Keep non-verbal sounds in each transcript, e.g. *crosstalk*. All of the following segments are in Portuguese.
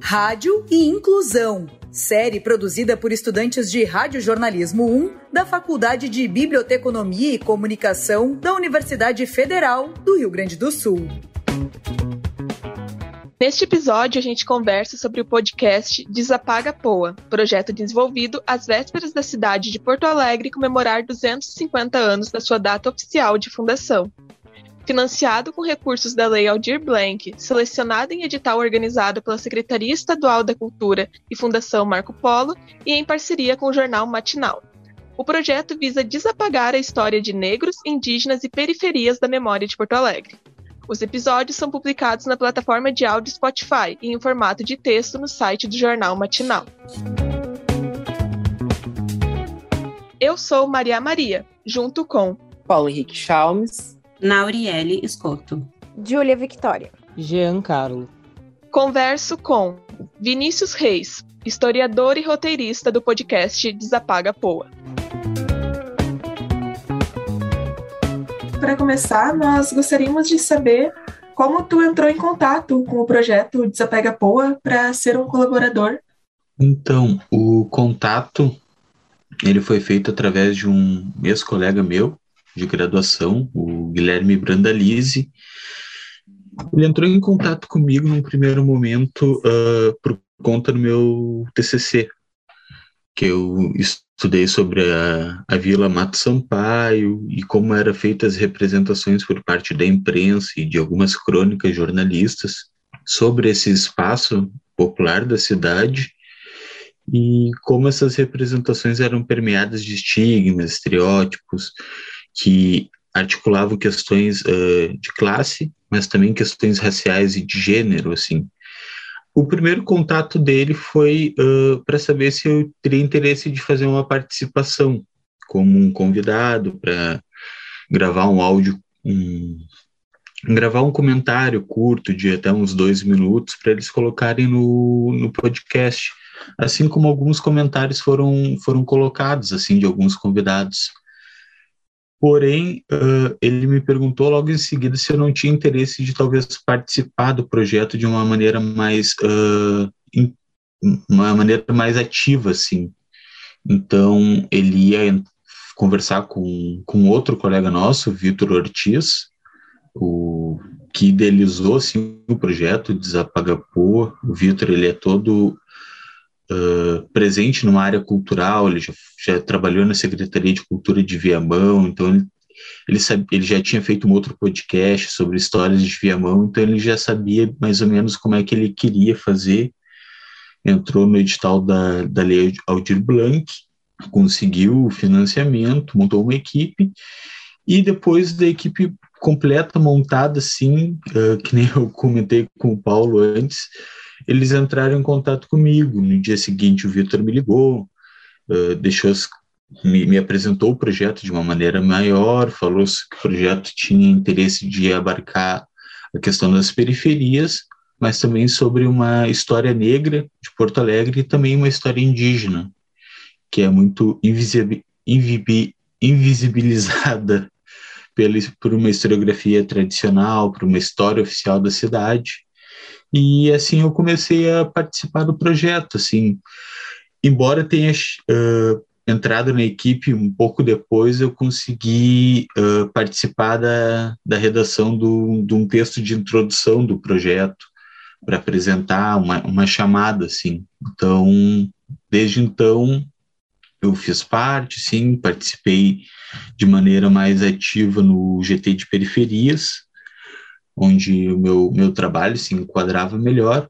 Rádio e Inclusão. Série produzida por estudantes de Radiojornalismo 1 da Faculdade de Biblioteconomia e Comunicação da Universidade Federal do Rio Grande do Sul. Neste episódio, a gente conversa sobre o podcast Desapaga Poa, projeto desenvolvido às vésperas da cidade de Porto Alegre comemorar 250 anos da sua data oficial de fundação. Financiado com recursos da Lei Aldir Blanc, selecionado em edital organizado pela Secretaria Estadual da Cultura e Fundação Marco Polo e em parceria com o jornal Matinal. O projeto visa desapagar a história de negros, indígenas e periferias da memória de Porto Alegre. Os episódios são publicados na plataforma de áudio Spotify e em formato de texto no site do Jornal Matinal. Eu sou Maria Maria, junto com Paulo Henrique Chalmes, Nauriele Escoto, Júlia Victoria, Jean Carlo. Converso com Vinícius Reis, historiador e roteirista do podcast Desapaga Poa. para começar, nós gostaríamos de saber como tu entrou em contato com o projeto Desapega Poa para ser um colaborador. Então, o contato ele foi feito através de um ex-colega meu de graduação, o Guilherme Brandalize. Ele entrou em contato comigo num primeiro momento uh, por conta do meu TCC, que eu estudei sobre a, a Vila Mato Sampaio e como eram feitas as representações por parte da imprensa e de algumas crônicas jornalistas sobre esse espaço popular da cidade e como essas representações eram permeadas de estigmas, estereótipos que articulavam questões uh, de classe, mas também questões raciais e de gênero, assim, o primeiro contato dele foi uh, para saber se eu teria interesse de fazer uma participação como um convidado para gravar um áudio, um, gravar um comentário curto de até uns dois minutos para eles colocarem no, no podcast, assim como alguns comentários foram, foram colocados assim de alguns convidados. Porém, uh, ele me perguntou logo em seguida se eu não tinha interesse de talvez participar do projeto de uma maneira mais uh, in, uma maneira mais ativa, assim. Então, ele ia conversar com, com outro colega nosso, Vitor Ortiz, o que idealizou assim, o projeto Desapagapô. O Vitor ele é todo uh, presente numa área cultural, ele já, já, trabalhou na Secretaria de Cultura de Viamão, então ele, ele, sabe, ele já tinha feito um outro podcast sobre histórias de Viamão, então ele já sabia mais ou menos como é que ele queria fazer, entrou no edital da, da Lei Aldir Blanc, conseguiu o financiamento, montou uma equipe, e depois da equipe completa, montada assim, uh, que nem eu comentei com o Paulo antes, eles entraram em contato comigo. No dia seguinte, o Vitor me ligou, uh, deixou me, me, apresentou o projeto de uma maneira maior, falou que o projeto tinha interesse de abarcar a questão das periferias, mas também sobre uma história negra de Porto Alegre e também uma história indígena, que é muito invisibilizada *laughs* pela, por uma historiografia tradicional, por uma história oficial da cidade, e assim eu comecei a participar do projeto, assim, embora tenha uh, entrado na equipe um pouco depois, eu consegui uh, participar da, da redação do, de um texto de introdução do projeto para apresentar uma, uma chamada, assim. Então, desde então, eu fiz parte, sim, participei de maneira mais ativa no GT de periferias, onde o meu, meu trabalho se enquadrava melhor.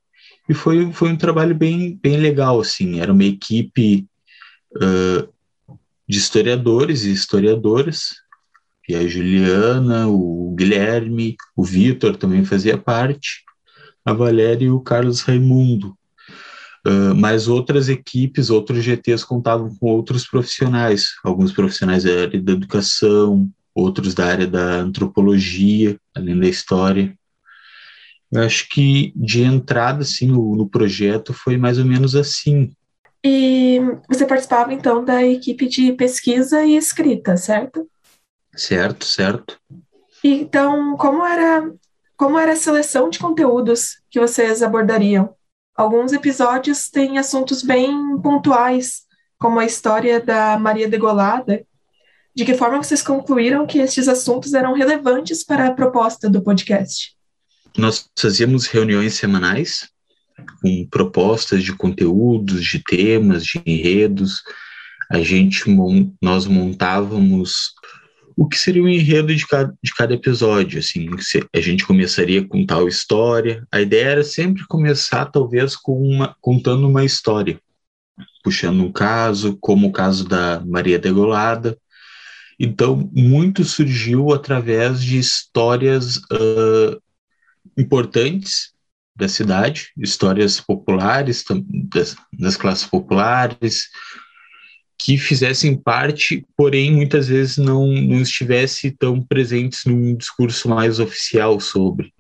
E foi, foi um trabalho bem, bem legal, assim. Era uma equipe uh, de historiadores e historiadoras, e a Juliana, o Guilherme, o Vitor também fazia parte, a Valéria e o Carlos Raimundo. Uh, mas outras equipes, outros GTs contavam com outros profissionais, alguns profissionais da área da educação, outros da área da antropologia, além da história. Eu acho que de entrada assim no, no projeto foi mais ou menos assim. E você participava então da equipe de pesquisa e escrita, certo? Certo, certo. Então, como era como era a seleção de conteúdos que vocês abordariam? Alguns episódios têm assuntos bem pontuais, como a história da Maria Degolada. De que forma vocês concluíram que estes assuntos eram relevantes para a proposta do podcast? Nós fazíamos reuniões semanais com propostas de conteúdos, de temas, de enredos. A gente nós montávamos o que seria o enredo de cada, de cada episódio, assim, a gente começaria com tal história, a ideia era sempre começar, talvez, com uma, contando uma história, puxando um caso, como o caso da Maria Degolada, então, muito surgiu através de histórias uh, importantes da cidade, histórias populares, das, das classes populares, que fizessem parte, porém muitas vezes não, não estivesse tão presentes num discurso mais oficial sobre.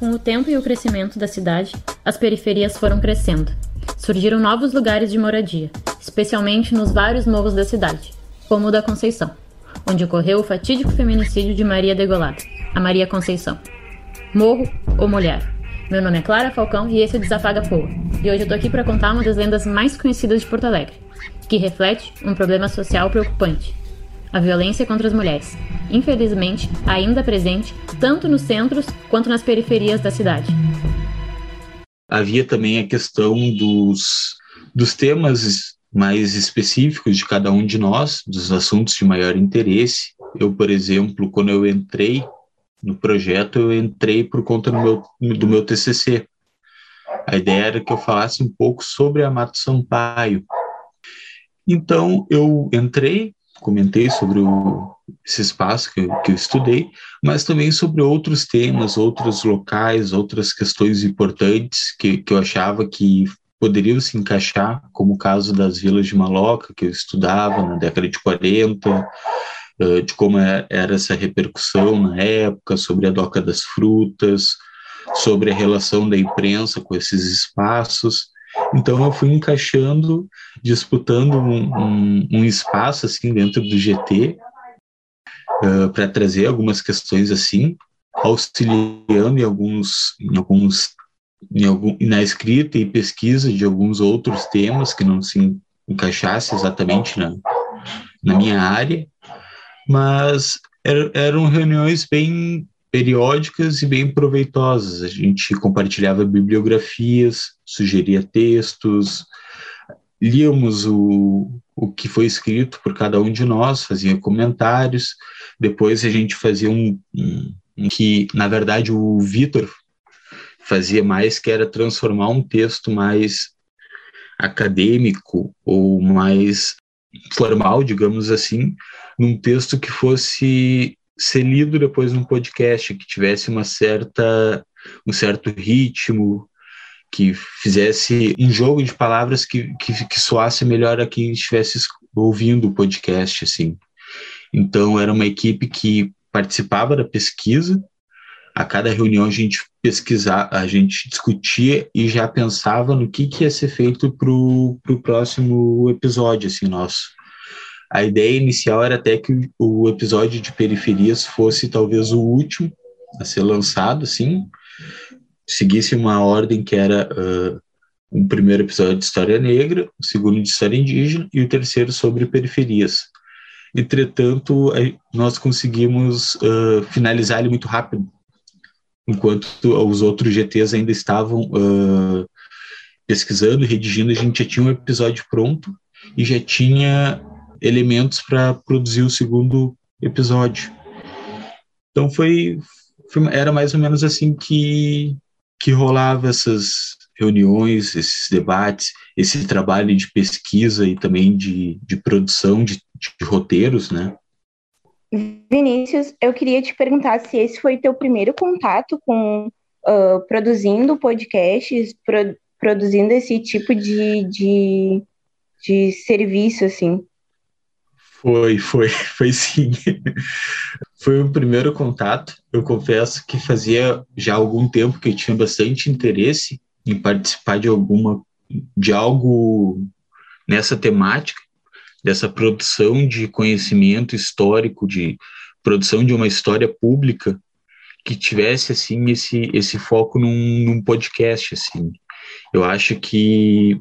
Com o tempo e o crescimento da cidade, as periferias foram crescendo. Surgiram novos lugares de moradia, especialmente nos vários morros da cidade, como o da Conceição, onde ocorreu o fatídico feminicídio de Maria Degolada, a Maria Conceição. Morro ou mulher? Meu nome é Clara Falcão e esse é o Desapaga Poa. E hoje eu tô aqui para contar uma das lendas mais conhecidas de Porto Alegre, que reflete um problema social preocupante: a violência contra as mulheres, infelizmente ainda presente tanto nos centros quanto nas periferias da cidade. Havia também a questão dos, dos temas mais específicos de cada um de nós, dos assuntos de maior interesse. Eu, por exemplo, quando eu entrei no projeto, eu entrei por conta do meu, do meu TCC. A ideia era que eu falasse um pouco sobre a Mato Sampaio. Então, eu entrei, comentei sobre o, esse espaço que que eu estudei, mas também sobre outros temas, outros locais, outras questões importantes que, que eu achava que poderiam se encaixar, como o caso das vilas de Maloca, que eu estudava na década de 40, de como é, era essa repercussão na época, sobre a doca das frutas, sobre a relação da imprensa com esses espaços. Então eu fui encaixando, disputando um, um, um espaço assim dentro do GT para trazer algumas questões assim, auxiliando em alguns, em alguns, algum, na escrita e pesquisa de alguns outros temas que não se encaixasse exatamente na, na minha área mas er, eram reuniões bem periódicas e bem proveitosas. A gente compartilhava bibliografias, sugeria textos, líamos o, o que foi escrito por cada um de nós, fazia comentários, depois a gente fazia um, um, que, na verdade, o Vitor fazia mais, que era transformar um texto mais acadêmico ou mais formal, digamos assim, num texto que fosse ser lido depois num podcast, que tivesse uma certa, um certo ritmo, que fizesse um jogo de palavras que, que, que soasse melhor a quem estivesse ouvindo o podcast, assim. Então, era uma equipe que participava da pesquisa, a cada reunião a gente pesquisar, a gente discutia e já pensava no que, que ia ser feito para o próximo episódio, assim, nosso. A ideia inicial era até que o episódio de Periferias fosse talvez o último a ser lançado, assim, seguisse uma ordem que era uh, um primeiro episódio de História Negra, o segundo de História Indígena e o terceiro sobre periferias. Entretanto, nós conseguimos uh, finalizar ele muito rápido, enquanto os outros GTs ainda estavam uh, pesquisando, redigindo, a gente já tinha um episódio pronto e já tinha elementos para produzir o segundo episódio. Então foi, foi, era mais ou menos assim que que rolava essas reuniões, esses debates, esse trabalho de pesquisa e também de, de produção de, de roteiros, né? Vinícius, eu queria te perguntar se esse foi teu primeiro contato com uh, produzindo podcasts, pro, produzindo esse tipo de, de, de serviço, assim. Foi, foi, *laughs* foi sim. foi o primeiro contato. Eu confesso que fazia já algum tempo que eu tinha bastante interesse em participar de alguma de algo nessa temática, dessa produção de conhecimento histórico de produção de uma história pública que tivesse assim esse esse foco num, num podcast assim. Eu acho que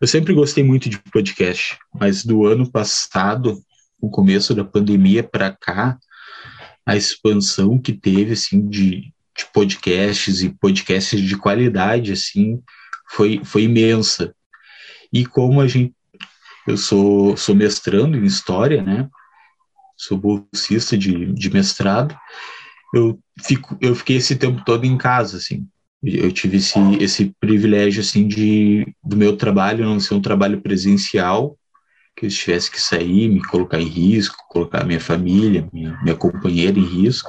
eu sempre gostei muito de podcast, mas do ano passado, o começo da pandemia para cá, a expansão que teve assim de, de podcasts e podcasts de qualidade assim foi foi imensa. E como a gente eu sou sou mestrando em história, né? Sou bolsista de, de mestrado. Eu fico eu fiquei esse tempo todo em casa assim eu tive esse, esse privilégio assim de do meu trabalho não ser um trabalho presencial que eu tivesse que sair me colocar em risco colocar minha família minha, minha companheira em risco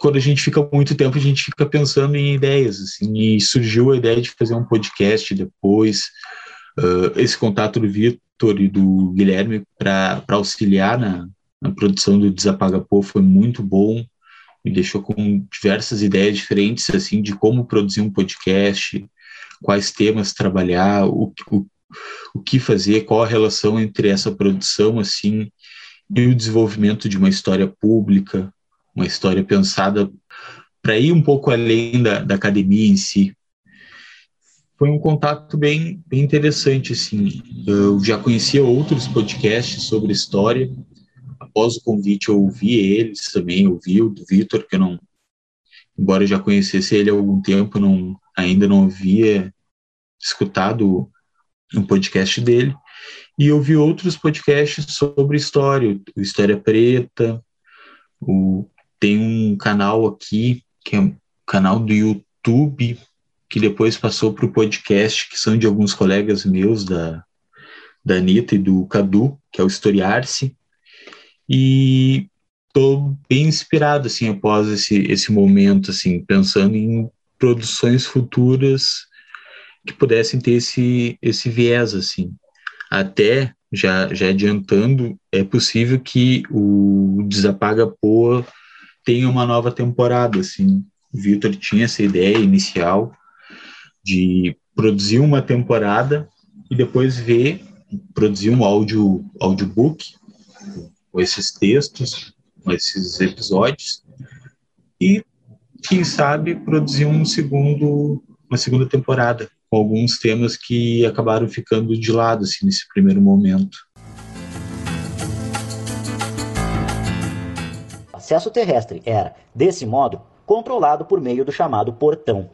quando a gente fica muito tempo a gente fica pensando em ideias assim e surgiu a ideia de fazer um podcast depois uh, esse contato do Vitor e do Guilherme para auxiliar na, na produção do Desapagapô foi muito bom me deixou com diversas ideias diferentes assim de como produzir um podcast, quais temas trabalhar, o, o, o que fazer, qual a relação entre essa produção assim e o desenvolvimento de uma história pública, uma história pensada para ir um pouco além da, da academia em si. Foi um contato bem, bem interessante, assim. Eu já conhecia outros podcasts sobre história, após o convite eu ouvi eles também, ouvi o do Vitor, que eu não, embora eu já conhecesse ele há algum tempo, não, ainda não havia escutado um podcast dele, e eu vi outros podcasts sobre história, o História Preta, o, tem um canal aqui, que é um canal do YouTube, que depois passou para o podcast, que são de alguns colegas meus, da, da Anitta e do Cadu, que é o Historiar-se, e estou bem inspirado assim após esse esse momento assim pensando em produções futuras que pudessem ter esse esse viés assim. Até já já adiantando é possível que o desapaga poa tenha uma nova temporada assim. O Victor tinha essa ideia inicial de produzir uma temporada e depois ver produzir um áudio audiobook com esses textos, com esses episódios, e quem sabe produzir um segundo, uma segunda temporada com alguns temas que acabaram ficando de lado assim, nesse primeiro momento. O acesso terrestre era, desse modo, controlado por meio do chamado portão.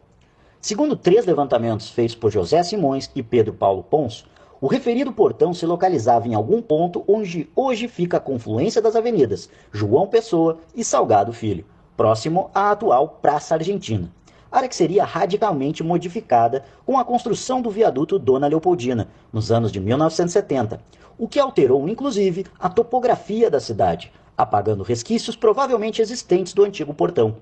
Segundo três levantamentos feitos por José Simões e Pedro Paulo Ponço, o referido portão se localizava em algum ponto onde hoje fica a confluência das avenidas João Pessoa e Salgado Filho, próximo à atual Praça Argentina. Área que seria radicalmente modificada com a construção do viaduto Dona Leopoldina, nos anos de 1970, o que alterou inclusive a topografia da cidade, apagando resquícios provavelmente existentes do antigo portão.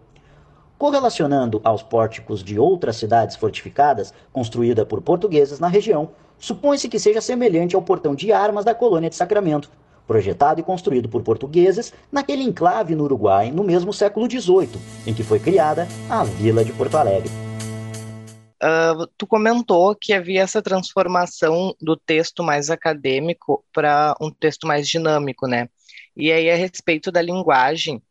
Correlacionando aos pórticos de outras cidades fortificadas, construída por portugueses na região, supõe-se que seja semelhante ao portão de armas da colônia de Sacramento, projetado e construído por portugueses naquele enclave no Uruguai no mesmo século XVIII, em que foi criada a Vila de Porto Alegre. Uh, tu comentou que havia essa transformação do texto mais acadêmico para um texto mais dinâmico, né? E aí, a respeito da linguagem,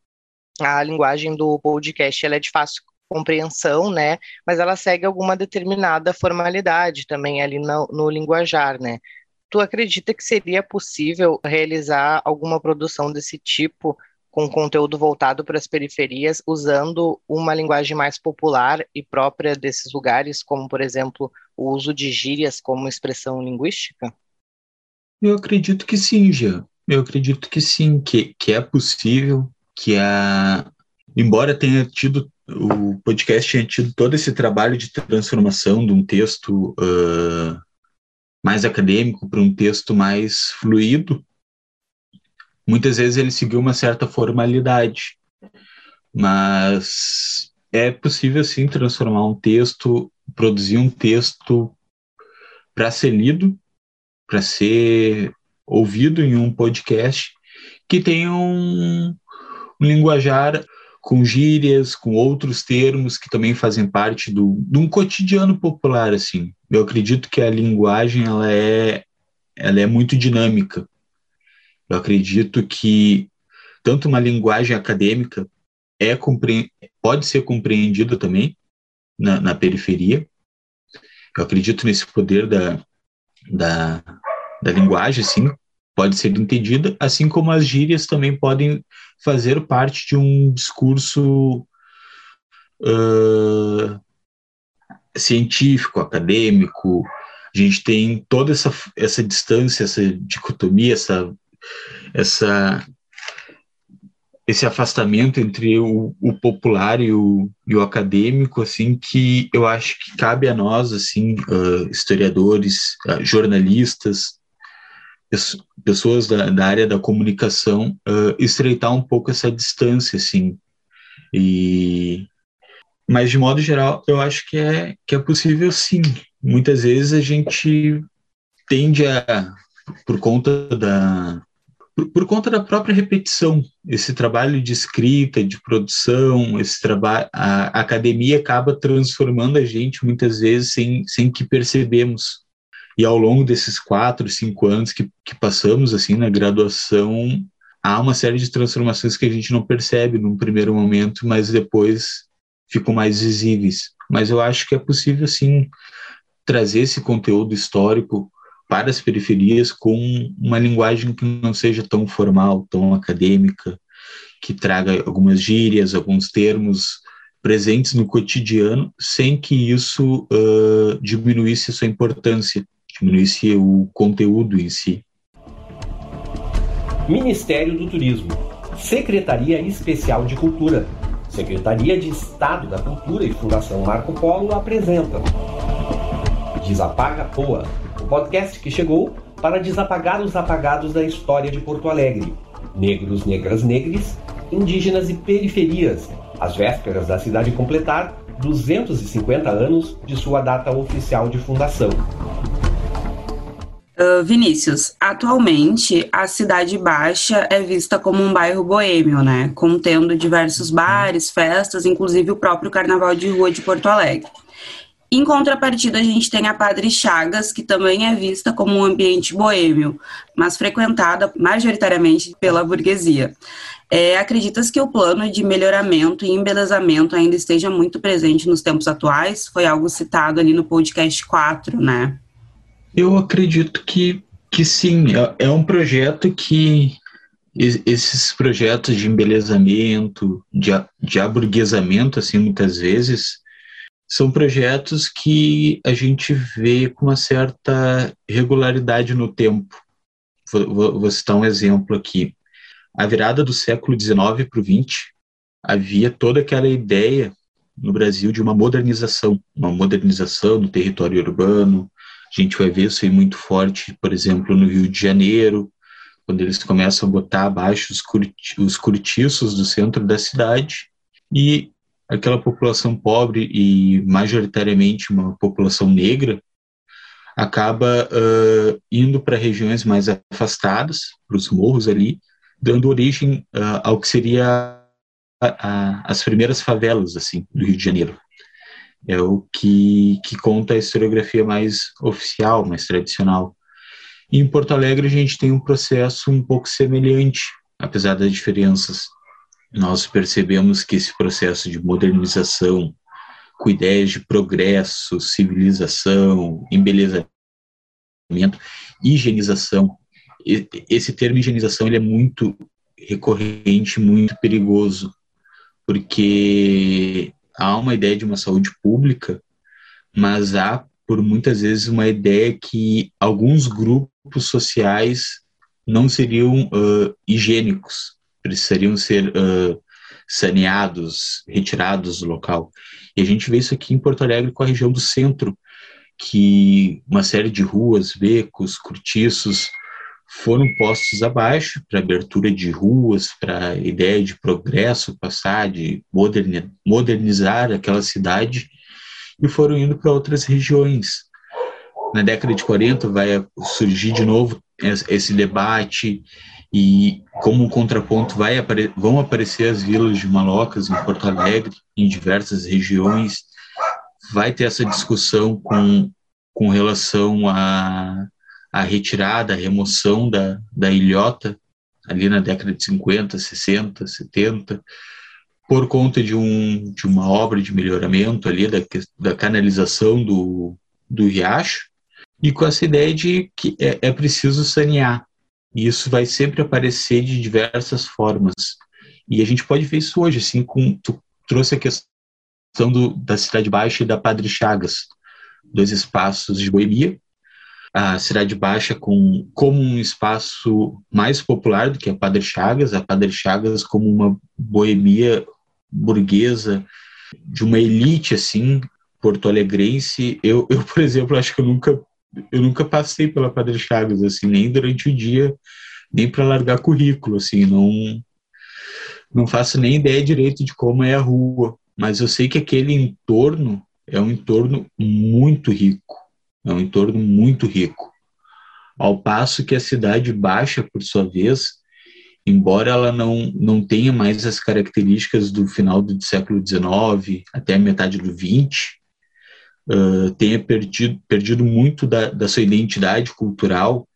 a linguagem do podcast ela é de fácil compreensão, né? Mas ela segue alguma determinada formalidade também ali no, no linguajar, né? Tu acredita que seria possível realizar alguma produção desse tipo com conteúdo voltado para as periferias, usando uma linguagem mais popular e própria desses lugares, como, por exemplo, o uso de gírias como expressão linguística? Eu acredito que sim, já. Eu acredito que sim, que, que é possível, que a, embora tenha tido o podcast tinha tido todo esse trabalho de transformação de um texto uh, mais acadêmico para um texto mais fluido. Muitas vezes ele seguiu uma certa formalidade, mas é possível sim transformar um texto, produzir um texto para ser lido, para ser ouvido em um podcast que tenha um, um linguajar com gírias, com outros termos que também fazem parte do, de um cotidiano popular, assim. Eu acredito que a linguagem, ela é, ela é muito dinâmica. Eu acredito que tanto uma linguagem acadêmica é pode ser compreendida também na, na periferia. Eu acredito nesse poder da, da, da linguagem, sim, pode ser entendida, assim como as gírias também podem fazer parte de um discurso uh, científico, acadêmico. A gente tem toda essa, essa distância, essa dicotomia, essa, essa esse afastamento entre o, o popular e o, e o, acadêmico, assim, que eu acho que cabe a nós, assim, uh, historiadores, uh, jornalistas, pessoas da, da, área da comunicação, uh, estreitar um pouco essa distância, assim, e... Mas, de modo geral, eu acho que é, que é possível, sim. Muitas vezes a gente tende a, por conta da, por, por, conta da própria repetição, esse trabalho de escrita, de produção, esse trabalho, a, a academia acaba transformando a gente muitas vezes sem, sem que percebemos. E ao longo desses quatro, cinco anos que, que passamos assim na graduação, há uma série de transformações que a gente não percebe num primeiro momento, mas depois ficam mais visíveis. Mas eu acho que é possível sim trazer esse conteúdo histórico para as periferias com uma linguagem que não seja tão formal, tão acadêmica, que traga algumas gírias, alguns termos presentes no cotidiano, sem que isso uh, diminuísse a sua importância, diminuísse o conteúdo em si. Ministério do Turismo, Secretaria Especial de Cultura, Secretaria de Estado da Cultura e Fundação Marco Polo apresentam Desapaga Poa o podcast que chegou para desapagar os apagados da história de Porto Alegre. Negros, negras, negres, indígenas e periferias, às vésperas da cidade completar 250 anos de sua data oficial de fundação. Uh, Vinícius, atualmente a Cidade Baixa é vista como um bairro boêmio, né? Contendo diversos bares, festas, inclusive o próprio Carnaval de Rua de Porto Alegre. Em contrapartida, a gente tem a Padre Chagas, que também é vista como um ambiente boêmio, mas frequentada majoritariamente pela burguesia. É, acreditas que o plano de melhoramento e embelezamento ainda esteja muito presente nos tempos atuais? Foi algo citado ali no podcast 4, né? Eu acredito que, que sim. É, é um projeto que esses projetos de embelezamento, de, de aburguesamento, assim, muitas vezes, são projetos que a gente vê com uma certa regularidade no tempo. Vou, vou citar um exemplo aqui. A virada do século XIX para o XX, havia toda aquela ideia no Brasil de uma modernização, uma modernização no território urbano. A gente vai ver isso aí muito forte, por exemplo, no Rio de Janeiro, quando eles começam a botar abaixo os, curti os cortiços do centro da cidade. E aquela população pobre e majoritariamente uma população negra acaba uh, indo para regiões mais afastadas, para os morros ali, dando origem uh, ao que seria a, a, as primeiras favelas assim do Rio de Janeiro. É o que, que conta a historiografia mais oficial, mais tradicional. E em Porto Alegre a gente tem um processo um pouco semelhante, apesar das diferenças nós percebemos que esse processo de modernização, com ideias de progresso, civilização, embelezamento, higienização, esse termo higienização ele é muito recorrente, muito perigoso, porque há uma ideia de uma saúde pública, mas há por muitas vezes uma ideia que alguns grupos sociais não seriam uh, higiênicos, precisariam ser uh, saneados, retirados do local. E a gente vê isso aqui em Porto Alegre com a região do centro, que uma série de ruas, becos, cortiços foram postos abaixo para abertura de ruas, para ideia de progresso, passar, de modernizar aquela cidade, e foram indo para outras regiões. Na década de 40 vai surgir de novo esse debate e como contraponto vai apare vão aparecer as vilas de malocas em Porto Alegre, em diversas regiões. Vai ter essa discussão com, com relação a, a retirada, a remoção da, da ilhota ali na década de 50, 60, 70, por conta de, um, de uma obra de melhoramento ali da, da canalização do, do riacho, e com essa ideia de que é, é preciso sanear. E isso vai sempre aparecer de diversas formas. E a gente pode ver isso hoje, assim, com, tu trouxe a questão do, da Cidade Baixa e da Padre Chagas, dois espaços de boemia, a Cidade Baixa com, como um espaço mais popular do que a Padre Chagas, a Padre Chagas como uma boemia burguesa, de uma elite, assim, porto-alegrense. Eu, eu, por exemplo, acho que eu nunca, eu nunca passei pela Padre Chagas, assim, nem durante o dia, nem para largar currículo, assim, não, não faço nem ideia direito de como é a rua, mas eu sei que aquele entorno é um entorno muito rico é um entorno muito rico. Ao passo que a cidade baixa, por sua vez, embora ela não, não tenha mais as características do final do século XIX até a metade do XX, uh, tenha perdido, perdido muito da, da sua identidade cultural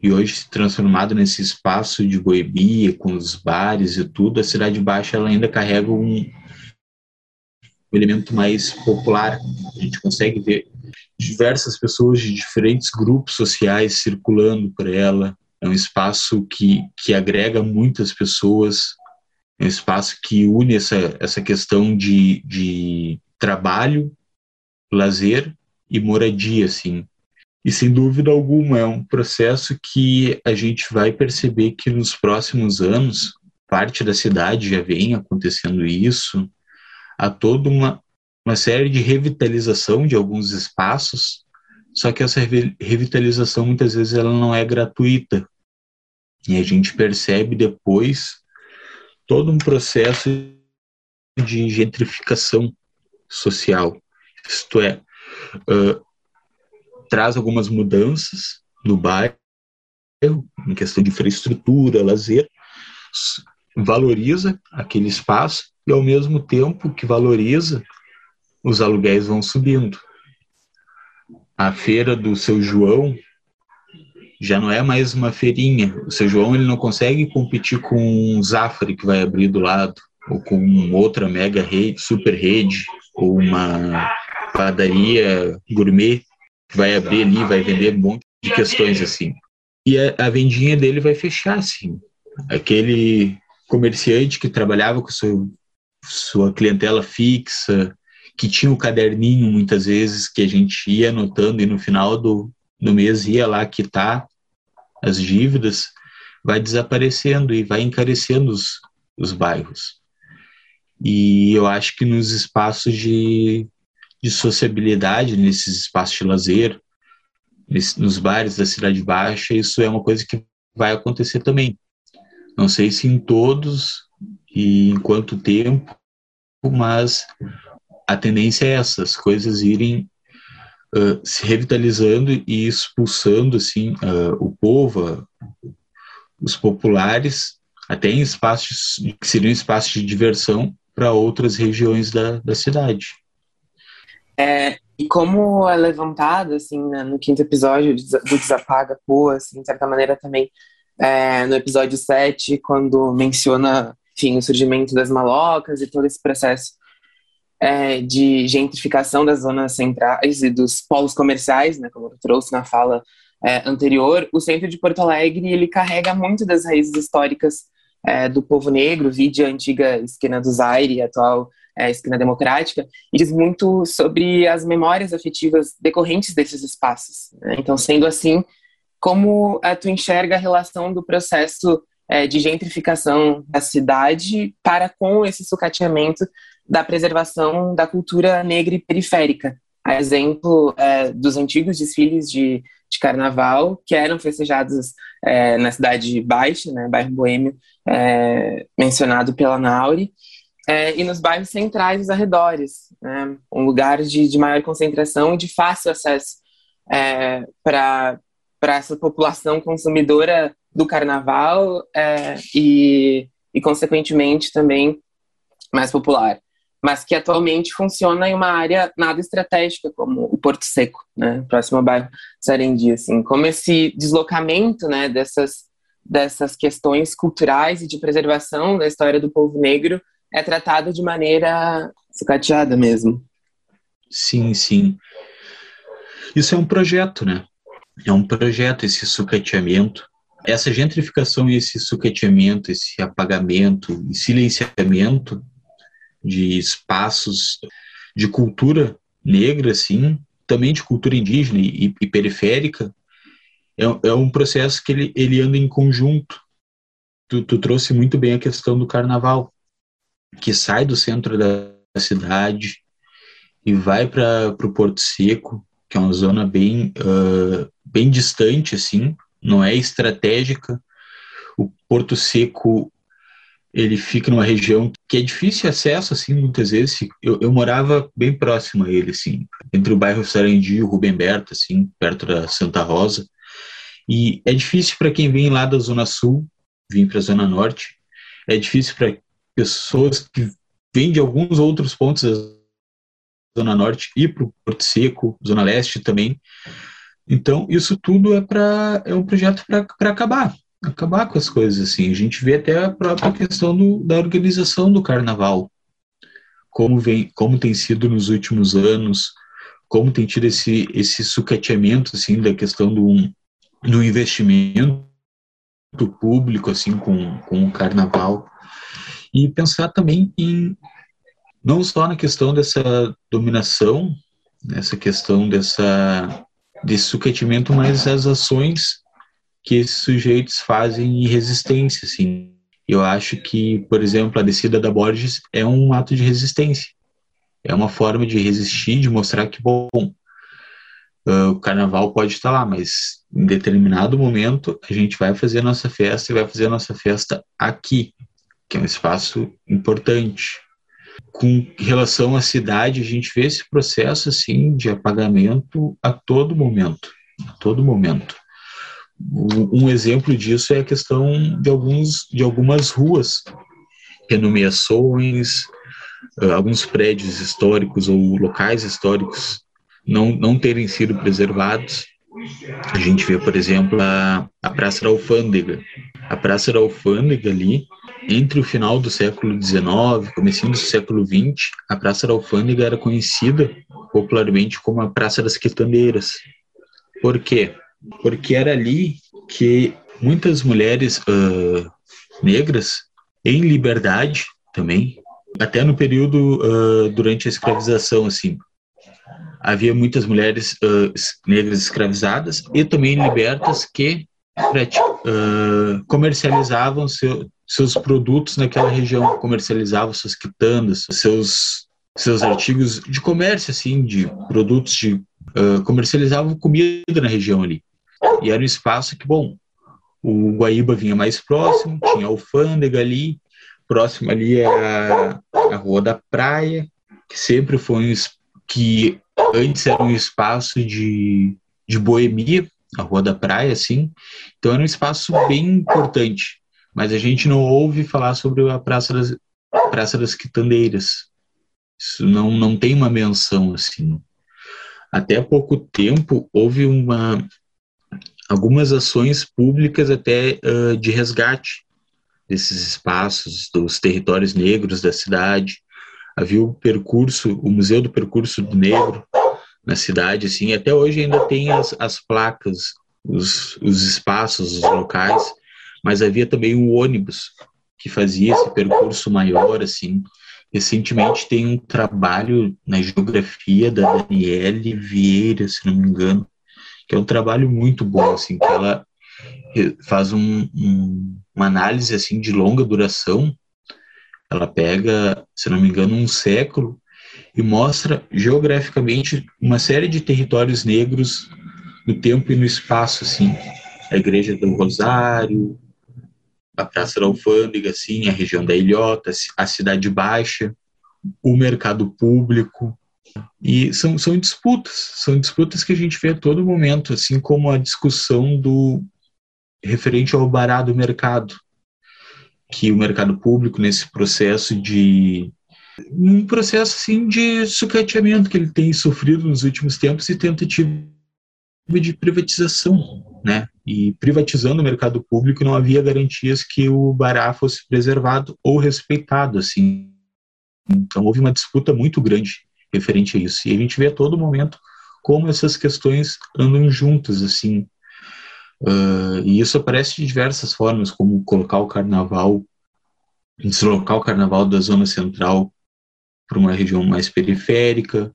e hoje se transformado nesse espaço de boemia, com os bares e tudo, a Cidade Baixa ela ainda carrega um, elemento mais popular. A gente consegue ver diversas pessoas de diferentes grupos sociais circulando por ela. É um espaço que, que agrega muitas pessoas, é um espaço que une essa, essa questão de, de trabalho, lazer e moradia, assim. E sem dúvida alguma é um processo que a gente vai perceber que nos próximos anos, parte da cidade já vem acontecendo isso, há toda uma, uma série de revitalização de alguns espaços, só que essa revitalização muitas vezes ela não é gratuita. E a gente percebe depois todo um processo de gentrificação social. Isto é, uh, traz algumas mudanças no bairro, em questão de infraestrutura, lazer, valoriza aquele espaço e, ao mesmo tempo que valoriza, os aluguéis vão subindo. A feira do seu João já não é mais uma feirinha. O seu João ele não consegue competir com um Zafari que vai abrir do lado, ou com outra mega rede, super rede, ou uma padaria gourmet que vai abrir ali, vai vender um monte de questões assim. E a, a vendinha dele vai fechar assim. Aquele comerciante que trabalhava com seu, sua clientela fixa, que tinha o um caderninho muitas vezes que a gente ia anotando e no final do, do mês ia lá quitar as dívidas, vai desaparecendo e vai encarecendo os, os bairros. E eu acho que nos espaços de, de sociabilidade, nesses espaços de lazer, nesse, nos bares da Cidade Baixa, isso é uma coisa que vai acontecer também. Não sei se em todos e em quanto tempo, mas a tendência é essa, as coisas irem uh, se revitalizando e expulsando assim uh, o povo, os populares, até em espaços que seriam espaços de diversão para outras regiões da, da cidade. É, e como é levantado assim né, no quinto episódio do Desapaga Poa, assim, de certa maneira também é, no episódio 7, quando menciona enfim, o surgimento das malocas e todo esse processo é, de gentrificação das zonas centrais e dos polos comerciais, né, como eu trouxe na fala é, anterior, o centro de Porto Alegre ele carrega muito das raízes históricas é, do povo negro, vide a antiga esquina do Zaire, atual é, esquina democrática, e diz muito sobre as memórias afetivas decorrentes desses espaços. Né? Então, sendo assim, como é, tu enxerga a relação do processo é, de gentrificação da cidade para com esse sucateamento da preservação da cultura negra e periférica. A exemplo é, dos antigos desfiles de, de carnaval que eram festejados é, na cidade baixa, né, bairro boêmio, é, mencionado pela Nauri, é, e nos bairros centrais dos arredores, né, um lugar de, de maior concentração e de fácil acesso é, para essa população consumidora do carnaval é, e, e, consequentemente, também mais popular mas que atualmente funciona em uma área nada estratégica, como o Porto Seco, né, próximo ao bairro Sarendi, assim, como esse deslocamento, né, dessas, dessas questões culturais e de preservação da história do povo negro é tratado de maneira sucateada mesmo. Sim, sim. Isso é um projeto, né? É um projeto esse sucateamento. Essa gentrificação e esse sucateamento, esse apagamento e silenciamento de espaços de cultura negra, assim, também de cultura indígena e, e periférica, é, é, um processo que ele, ele anda em conjunto. Tu, tu trouxe muito bem a questão do carnaval, que sai do centro da cidade e vai para o Porto Seco, que é uma zona bem, uh, bem distante, assim, não é estratégica. O Porto Seco ele fica numa região que é difícil acesso, assim, muitas vezes. Eu, eu morava bem próximo a ele, assim, entre o bairro Sarandi e o Rubem Berta, assim, perto da Santa Rosa. E é difícil para quem vem lá da Zona Sul vir para a Zona Norte. É difícil para pessoas que vêm de alguns outros pontos da Zona Norte ir para o Porto Seco, Zona Leste também. Então, isso tudo é, pra, é um projeto para acabar acabar com as coisas assim. A gente vê até a própria questão do, da organização do carnaval, como vem, como tem sido nos últimos anos, como tem tido esse esse sucateamento assim da questão do, do investimento público assim com, com o carnaval e pensar também em não só na questão dessa dominação, nessa questão dessa desse sucateamento, mas as ações que esses sujeitos fazem em resistência, assim. Eu acho que, por exemplo, a descida da Borges é um ato de resistência. É uma forma de resistir, de mostrar que, bom, uh, o carnaval pode estar lá, mas em determinado momento a gente vai fazer a nossa festa e vai fazer a nossa festa aqui, que é um espaço importante. Com relação à cidade, a gente vê esse processo assim de apagamento a todo momento, a todo momento. Um exemplo disso é a questão de, alguns, de algumas ruas, renomeações, eh, alguns prédios históricos ou locais históricos não, não terem sido preservados. A gente vê, por exemplo, a, a Praça da Alfândega. A Praça da Alfândega ali, entre o final do século XIX, comecinho do século XX, a Praça da Alfândega era conhecida popularmente como a Praça das Quitandeiras. Por quê? Porque era ali que muitas mulheres uh, negras, em liberdade também, até no período uh, durante a escravização, assim, havia muitas mulheres uh, negras escravizadas e também libertas que comercializavam seu, seus produtos naquela região, comercializavam suas quitandas, seus seus artigos de comércio, assim, de produtos de comercializavam comida na região ali. E era um espaço que, bom, o Guaíba vinha mais próximo, tinha a alfândega ali, próximo ali é a, a Rua da Praia, que sempre foi um, que antes era um espaço de, de boemia, a Rua da Praia, assim, então era um espaço bem importante, mas a gente não ouve falar sobre a Praça das, Praça das Quitandeiras, isso não, não tem uma menção, assim. Até pouco tempo houve uma, algumas ações públicas até uh, de resgate desses espaços, dos territórios negros da cidade. Havia o percurso, o Museu do Percurso do Negro na cidade, assim, até hoje ainda tem as, as placas, os, os espaços, os locais, mas havia também um ônibus que fazia esse percurso maior, assim. Recentemente tem um trabalho na geografia da Daniele Vieira, se não me engano, que é um trabalho muito bom, assim, que ela faz um, um, uma análise assim de longa duração. Ela pega, se não me engano, um século e mostra geograficamente uma série de territórios negros no tempo e no espaço, assim. A Igreja do Rosário, a Praça da Alfândega, assim, a região da Ilhota, a Cidade Baixa, o mercado público, e são, são disputas, são disputas que a gente vê a todo momento, assim como a discussão do referente ao barato do mercado, que o mercado público nesse processo de um processo assim de sucateamento que ele tem sofrido nos últimos tempos e tentativa de privatização, né? E privatizando o mercado público não havia garantias que o Bará fosse preservado ou respeitado, assim. Então houve uma disputa muito grande referente a isso. E a gente vê a todo momento como essas questões andam juntas, assim. Uh, e isso aparece de diversas formas, como colocar o carnaval, deslocar o carnaval da zona central para uma região mais periférica,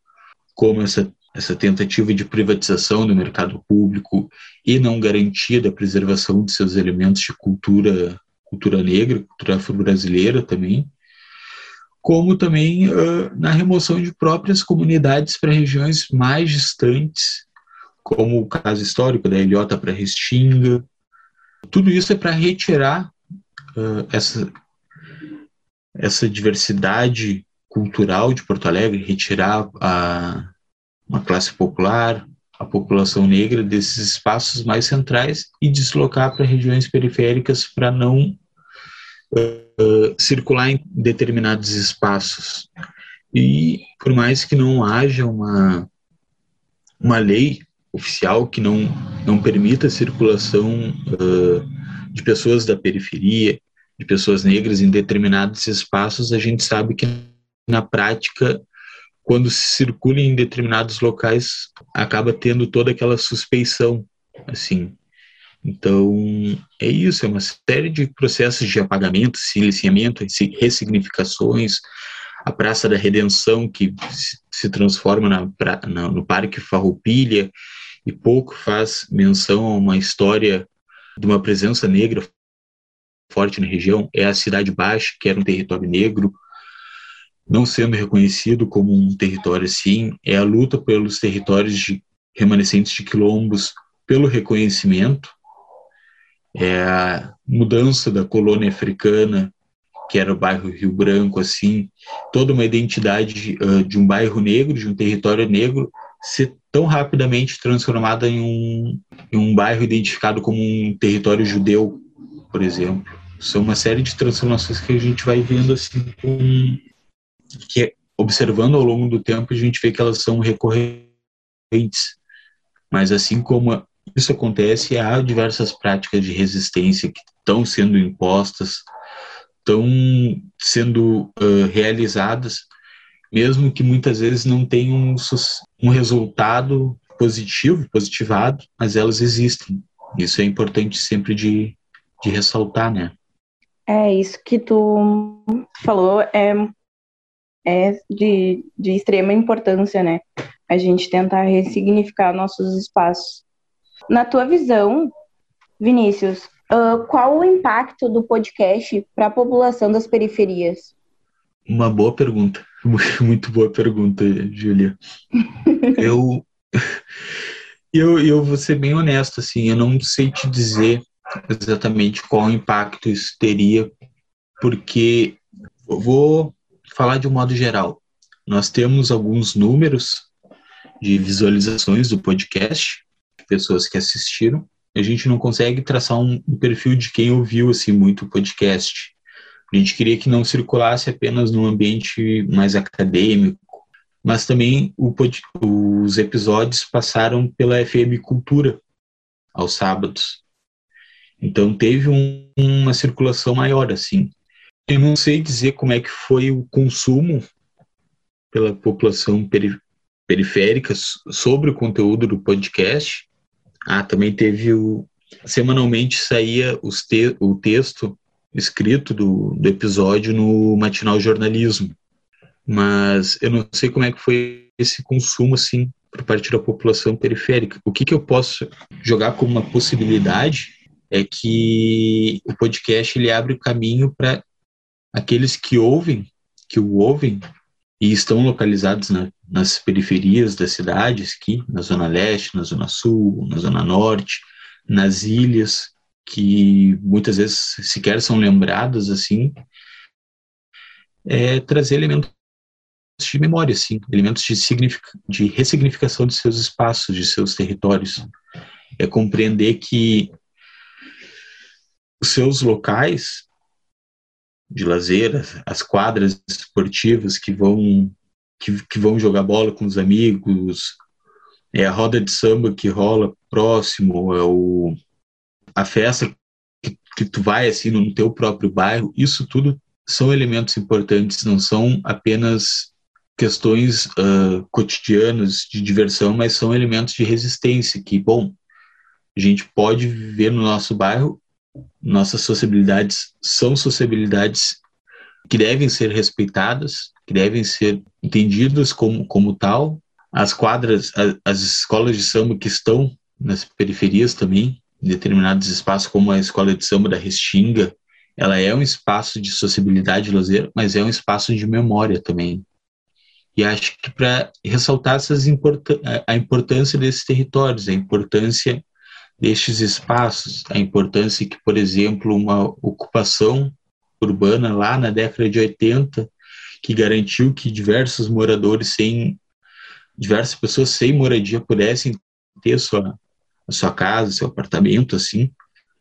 como essa, essa tentativa de privatização do mercado público e não garantia da preservação de seus elementos de cultura, cultura negra, cultura afro-brasileira também, como também uh, na remoção de próprias comunidades para regiões mais distantes, como o caso histórico da Ilhota para Restinga. Tudo isso é para retirar uh, essa, essa diversidade cultural de Porto Alegre, retirar a, uma classe popular, a população negra desses espaços mais centrais e deslocar para regiões periféricas para não uh, circular em determinados espaços. E por mais que não haja uma, uma lei oficial que não, não permita a circulação uh, de pessoas da periferia, de pessoas negras em determinados espaços, a gente sabe que na prática, quando se circula em determinados locais, acaba tendo toda aquela suspeição, assim, então, é isso, é uma série de processos de apagamento, silenciamento, ressignificações, a Praça da Redenção, que se transforma na, na, no Parque Farroupilha, e pouco faz menção a uma história de uma presença negra forte na região, é a Cidade Baixa, que era um território negro, não sendo reconhecido como um território assim, é a luta pelos territórios de, remanescentes de quilombos pelo reconhecimento, é a mudança da colônia africana, que era o bairro Rio Branco, assim, toda uma identidade uh, de um bairro negro, de um território negro, ser tão rapidamente transformada em um, em um bairro identificado como um território judeu, por exemplo. São uma série de transformações que a gente vai vendo assim, que observando ao longo do tempo a gente vê que elas são recorrentes. Mas assim como isso acontece, há diversas práticas de resistência que estão sendo impostas, estão sendo uh, realizadas, mesmo que muitas vezes não tenham um, um resultado positivo, positivado, mas elas existem. Isso é importante sempre de, de ressaltar, né? É, isso que tu falou é, é de, de extrema importância, né? A gente tentar ressignificar nossos espaços. Na tua visão, Vinícius, uh, qual o impacto do podcast para a população das periferias? Uma boa pergunta, *laughs* muito boa pergunta, Júlia. *laughs* eu, eu, eu vou ser bem honesto, assim, eu não sei te dizer exatamente qual impacto isso teria, porque eu vou falar de um modo geral. Nós temos alguns números de visualizações do podcast, pessoas que assistiram. A gente não consegue traçar um, um perfil de quem ouviu assim muito o podcast. A gente queria que não circulasse apenas num ambiente mais acadêmico, mas também o, os episódios passaram pela FM Cultura aos sábados. Então teve um, uma circulação maior assim. Eu não sei dizer como é que foi o consumo pela população periférica sobre o conteúdo do podcast, ah, também teve o. Semanalmente saía os te, o texto escrito do, do episódio no Matinal Jornalismo. Mas eu não sei como é que foi esse consumo, assim, por parte da população periférica. O que, que eu posso jogar como uma possibilidade é que o podcast ele abre o caminho para aqueles que ouvem, que o ouvem e estão localizados na, nas periferias das cidades, aqui na Zona Leste, na Zona Sul, na Zona Norte, nas ilhas, que muitas vezes sequer são lembradas assim, é trazer elementos de memória, assim, elementos de, de ressignificação de seus espaços, de seus territórios. É compreender que os seus locais de lazer, as quadras esportivas que vão que, que vão jogar bola com os amigos, é a roda de samba que rola próximo, é o, a festa que, que tu vai assim no teu próprio bairro, isso tudo são elementos importantes, não são apenas questões uh, cotidianas de diversão, mas são elementos de resistência que, bom, a gente pode viver no nosso bairro, nossas sociabilidades são sociabilidades que devem ser respeitadas, que devem ser entendidas como, como tal. As quadras, as, as escolas de samba que estão nas periferias também, em determinados espaços, como a escola de samba da Restinga, ela é um espaço de sociabilidade e lazer, mas é um espaço de memória também. E acho que para ressaltar essas a importância desses territórios, a importância destes espaços, a importância que, por exemplo, uma ocupação urbana lá na década de 80, que garantiu que diversos moradores sem diversas pessoas sem moradia pudessem ter sua sua casa, seu apartamento, assim,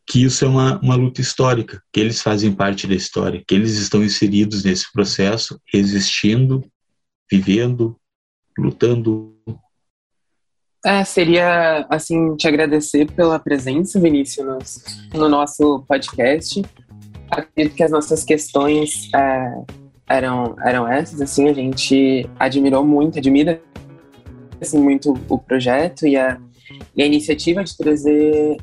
que isso é uma, uma luta histórica, que eles fazem parte da história, que eles estão inseridos nesse processo, resistindo, vivendo, lutando. É, seria, assim, te agradecer pela presença, Vinícius, no, no nosso podcast. Acredito que as nossas questões é, eram, eram essas, assim, a gente admirou muito, admira, assim, muito o projeto e a, e a iniciativa de trazer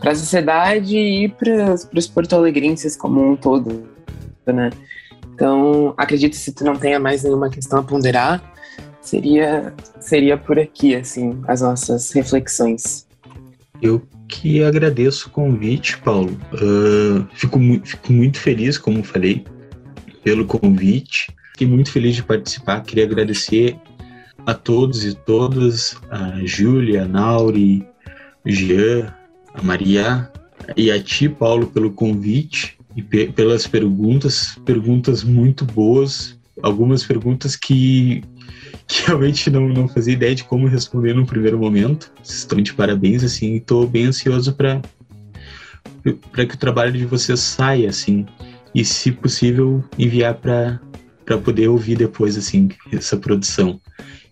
para a sociedade e para os porto-alegrenses como um todo, né? Então, acredito se tu não tenha mais nenhuma questão a ponderar, seria seria por aqui assim as nossas reflexões. Eu que agradeço o convite, Paulo. Uh, fico, fico muito feliz, como falei, pelo convite. Fiquei muito feliz de participar. Queria agradecer a todos e todas, a Júlia, a Nauri, Jean, a Maria e a ti, Paulo, pelo convite e pe pelas perguntas, perguntas muito boas, algumas perguntas que, que realmente não, não fazia ideia de como responder no primeiro momento. Vocês estão de parabéns, assim, estou bem ansioso para para que o trabalho de vocês saia, assim, e se possível enviar para para poder ouvir depois, assim, essa produção.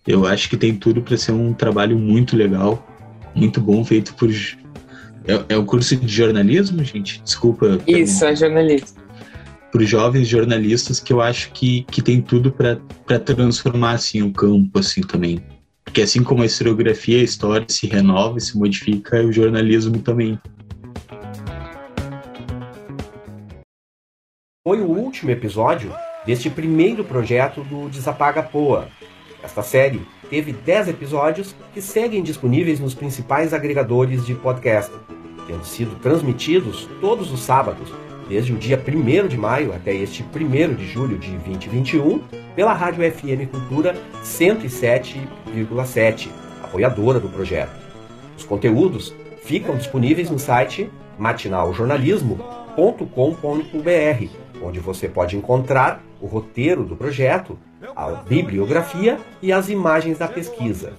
Eu acho que tem tudo para ser um trabalho muito legal, muito bom, feito por é, é o curso de jornalismo, gente? Desculpa. Isso, é jornalismo. Os jovens jornalistas que eu acho que, que tem tudo para transformar assim, o campo assim também. Porque assim como a historiografia, a história se renova e se modifica, o jornalismo também. Foi o último episódio deste primeiro projeto do Desapaga Poa. Esta série teve 10 episódios que seguem disponíveis nos principais agregadores de podcast, tendo sido transmitidos todos os sábados, desde o dia 1 de maio até este 1 de julho de 2021, pela Rádio FM Cultura 107,7, apoiadora do projeto. Os conteúdos ficam disponíveis no site matinaljornalismo.com.br, onde você pode encontrar o roteiro do projeto a bibliografia e as imagens da pesquisa.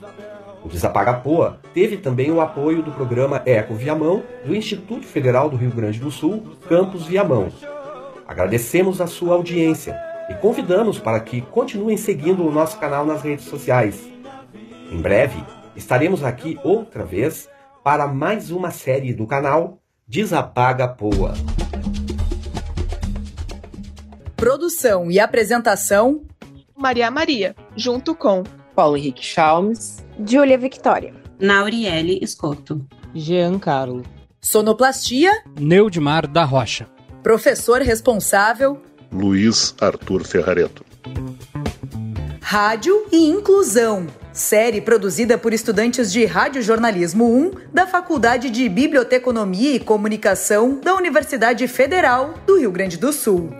O Desapagapoa teve também o apoio do programa Eco Viamão do Instituto Federal do Rio Grande do Sul, Campus Viamão. Agradecemos a sua audiência e convidamos para que continuem seguindo o nosso canal nas redes sociais. Em breve, estaremos aqui outra vez para mais uma série do canal Desapaga Poa. Produção e apresentação Maria Maria, junto com Paulo Henrique Chalmes, Júlia Victoria, Nauriele Escoto, Jean Carlo, Sonoplastia, Neudimar da Rocha, Professor responsável, Luiz Arthur Ferrareto. Rádio e Inclusão, série produzida por estudantes de Radiojornalismo 1 da Faculdade de Biblioteconomia e Comunicação da Universidade Federal do Rio Grande do Sul.